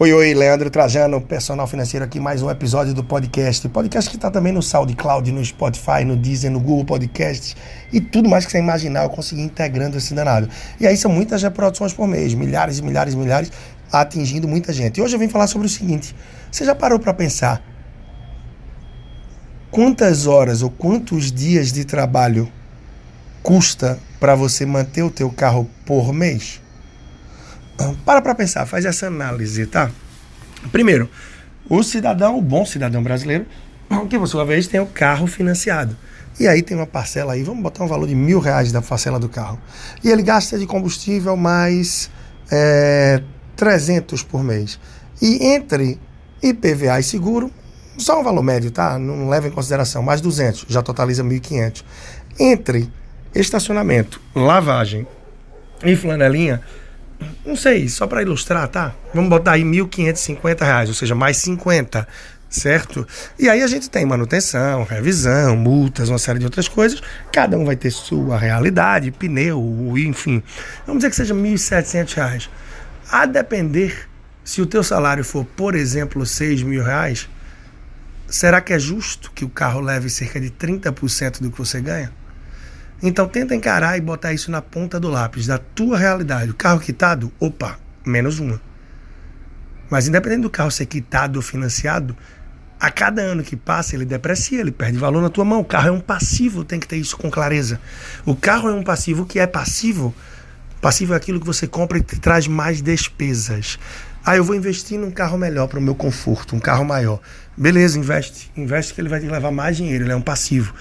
Oi, oi, Leandro Trajano, personal financeiro aqui, mais um episódio do podcast. Podcast que está também no SoundCloud, no Spotify, no Deezer, no Google Podcasts e tudo mais que você imaginar, eu consegui integrando esse danado. E aí são muitas reproduções por mês, milhares e milhares e milhares, atingindo muita gente. E hoje eu vim falar sobre o seguinte, você já parou para pensar quantas horas ou quantos dias de trabalho custa para você manter o teu carro por mês? Para para pensar, faz essa análise, tá? Primeiro, o cidadão, o bom cidadão brasileiro, que por sua vez tem o carro financiado. E aí tem uma parcela aí, vamos botar um valor de mil reais da parcela do carro. E ele gasta de combustível mais é, 300 por mês. E entre IPVA e seguro, só um valor médio, tá? Não leva em consideração, mais 200, já totaliza 1.500. Entre estacionamento, lavagem e flanelinha, não sei, só para ilustrar, tá? Vamos botar aí 1.550 reais, ou seja, mais 50, certo? E aí a gente tem manutenção, revisão, multas, uma série de outras coisas. Cada um vai ter sua realidade, pneu, enfim. Vamos dizer que seja 1.700 reais. A depender, se o teu salário for, por exemplo, R$ mil reais, será que é justo que o carro leve cerca de 30% do que você ganha? Então tenta encarar e botar isso na ponta do lápis, da tua realidade. O carro quitado, opa, menos uma. Mas independente do carro ser quitado ou financiado, a cada ano que passa ele deprecia, ele perde valor na tua mão. O carro é um passivo, tem que ter isso com clareza. O carro é um passivo que é passivo. Passivo é aquilo que você compra e te traz mais despesas. Ah, eu vou investir num carro melhor para o meu conforto, um carro maior. Beleza, investe. Investe que ele vai te levar mais dinheiro, ele é um passivo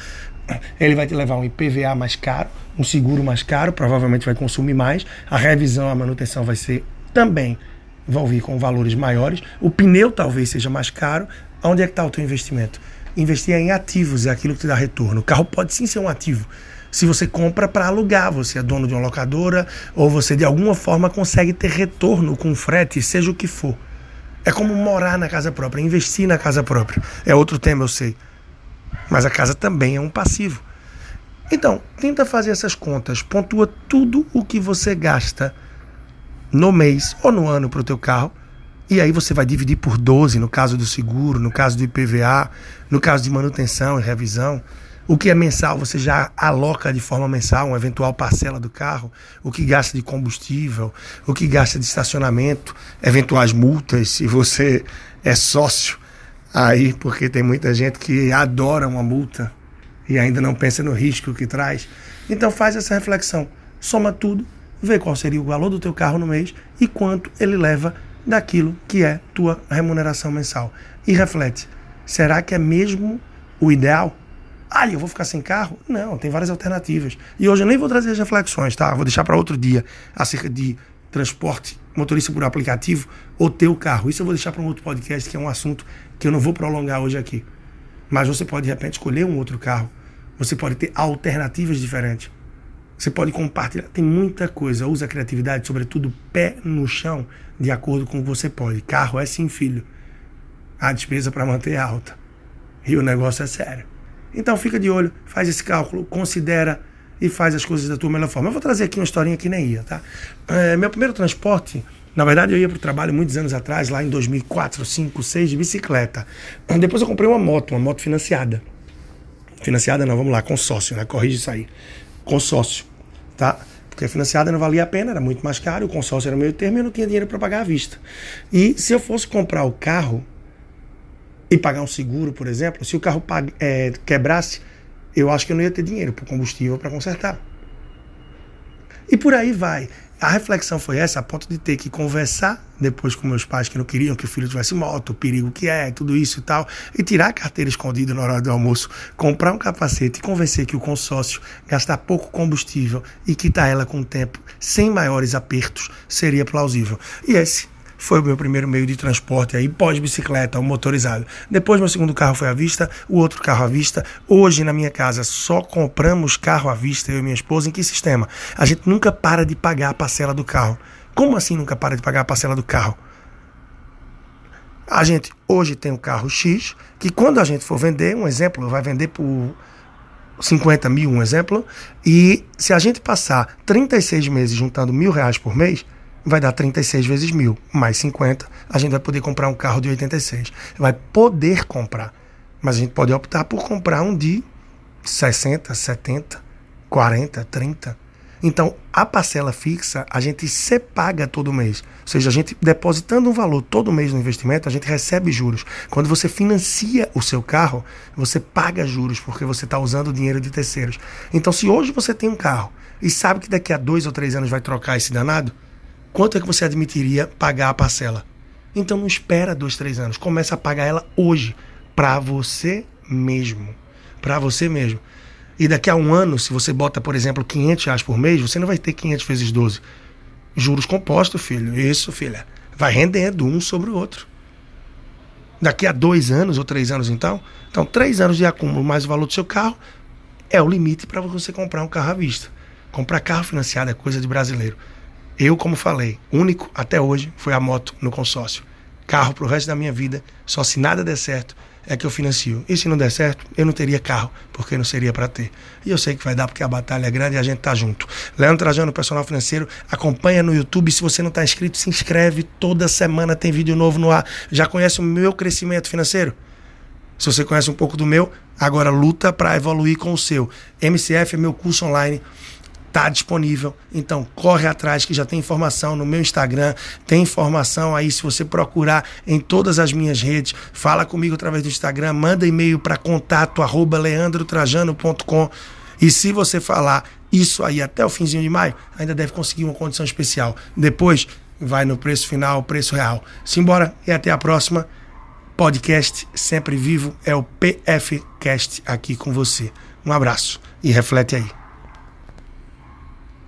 ele vai te levar um IPVA mais caro, um seguro mais caro, provavelmente vai consumir mais, a revisão, a manutenção vai ser também, vão vir com valores maiores, o pneu talvez seja mais caro. Onde é que está o teu investimento? Investir em ativos é aquilo que te dá retorno. O carro pode sim ser um ativo. Se você compra para alugar, você é dono de uma locadora ou você de alguma forma consegue ter retorno com frete, seja o que for. É como morar na casa própria, investir na casa própria. É outro tema, eu sei. Mas a casa também é um passivo. Então, tenta fazer essas contas, pontua tudo o que você gasta no mês ou no ano para o teu carro, e aí você vai dividir por 12 no caso do seguro, no caso do IPVA, no caso de manutenção e revisão. O que é mensal você já aloca de forma mensal, uma eventual parcela do carro, o que gasta de combustível, o que gasta de estacionamento, eventuais multas, se você é sócio aí, porque tem muita gente que adora uma multa e ainda não pensa no risco que traz. Então faz essa reflexão, soma tudo, vê qual seria o valor do teu carro no mês e quanto ele leva daquilo que é tua remuneração mensal. E reflete, será que é mesmo o ideal? Ah, eu vou ficar sem carro? Não, tem várias alternativas. E hoje eu nem vou trazer as reflexões, tá? Vou deixar para outro dia acerca de transporte, motorista por aplicativo ou teu carro. Isso eu vou deixar para um outro podcast, que é um assunto que eu não vou prolongar hoje aqui. Mas você pode, de repente, escolher um outro carro. Você pode ter alternativas diferentes. Você pode compartilhar. Tem muita coisa. Usa a criatividade, sobretudo pé no chão, de acordo com o que você pode. Carro é sim, filho. A despesa para manter é alta. E o negócio é sério. Então fica de olho, faz esse cálculo, considera e faz as coisas da tua melhor forma. Eu vou trazer aqui uma historinha que nem ia, tá? É, meu primeiro transporte na verdade, eu ia para o trabalho muitos anos atrás, lá em 2004, 5, 6, de bicicleta. Depois eu comprei uma moto, uma moto financiada. Financiada não, vamos lá, consórcio, né? Corrige isso aí. Consórcio, tá? Porque financiada não valia a pena, era muito mais caro, o consórcio era meio termo e eu não tinha dinheiro para pagar à vista. E se eu fosse comprar o carro e pagar um seguro, por exemplo, se o carro é, quebrasse, eu acho que eu não ia ter dinheiro para combustível para consertar. E por aí vai. A reflexão foi essa, a ponto de ter que conversar depois com meus pais que não queriam que o filho tivesse moto, o perigo que é, tudo isso e tal, e tirar a carteira escondida na hora do almoço, comprar um capacete e convencer que o consórcio gastar pouco combustível e quitar ela com o tempo sem maiores apertos seria plausível. E esse foi o meu primeiro meio de transporte aí, pós-bicicleta, o motorizado. Depois meu segundo carro foi à vista, o outro carro à vista. Hoje na minha casa só compramos carro à vista, eu e minha esposa. Em que sistema? A gente nunca para de pagar a parcela do carro. Como assim nunca para de pagar a parcela do carro? A gente hoje tem um carro X, que quando a gente for vender, um exemplo, vai vender por 50 mil, um exemplo, e se a gente passar 36 meses juntando mil reais por mês, vai dar 36 vezes mil, mais 50, a gente vai poder comprar um carro de 86. Vai poder comprar. Mas a gente pode optar por comprar um de 60, 70, 40, 30. Então, a parcela fixa, a gente se paga todo mês. Ou seja, a gente depositando um valor todo mês no investimento, a gente recebe juros. Quando você financia o seu carro, você paga juros, porque você está usando dinheiro de terceiros. Então, se hoje você tem um carro e sabe que daqui a dois ou três anos vai trocar esse danado, quanto é que você admitiria pagar a parcela? Então, não espera dois, três anos. Começa a pagar ela hoje, para você mesmo. Para você mesmo. E daqui a um ano, se você bota, por exemplo, 500 reais por mês, você não vai ter 500 vezes 12. Juros compostos, filho. Isso, filha. Vai rendendo um sobre o outro. Daqui a dois anos ou três anos, então. Então, três anos de acúmulo mais o valor do seu carro é o limite para você comprar um carro à vista. Comprar carro financiado é coisa de brasileiro. Eu, como falei, único até hoje foi a moto no consórcio. Carro pro resto da minha vida, só se nada der certo é que eu financio. E se não der certo, eu não teria carro, porque não seria para ter. E eu sei que vai dar porque a batalha é grande e a gente tá junto. Leandro Trajano, personal financeiro, acompanha no YouTube. Se você não tá inscrito, se inscreve. Toda semana tem vídeo novo no ar. Já conhece o meu crescimento financeiro? Se você conhece um pouco do meu, agora luta para evoluir com o seu. MCF é meu curso online está disponível. Então, corre atrás que já tem informação no meu Instagram, tem informação aí se você procurar em todas as minhas redes. Fala comigo através do Instagram, manda e-mail para contato arroba leandrotrajano.com. E se você falar isso aí até o finzinho de maio, ainda deve conseguir uma condição especial. Depois vai no preço final, preço real. Simbora e até a próxima. Podcast sempre vivo é o PFcast aqui com você. Um abraço e reflete aí.